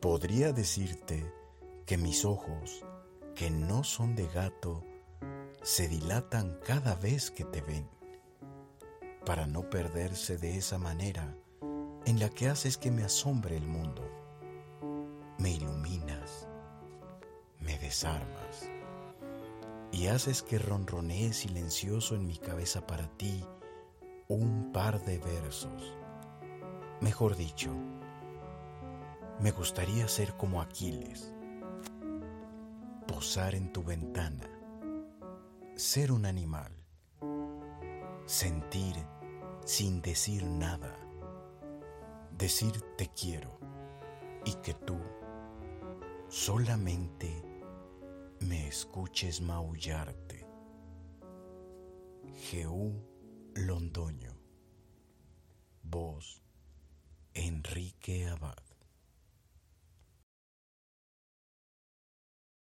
Podría decirte que mis ojos, que no son de gato, se dilatan cada vez que te ven, para no perderse de esa manera en la que haces que me asombre el mundo. Me iluminas, me desarmas y haces que ronronee silencioso en mi cabeza para ti un par de versos. Mejor dicho, me gustaría ser como Aquiles, posar en tu ventana, ser un animal, sentir sin decir nada, decir te quiero y que tú solamente me escuches maullarte. Jeú Londoño. Voz Enrique Abad.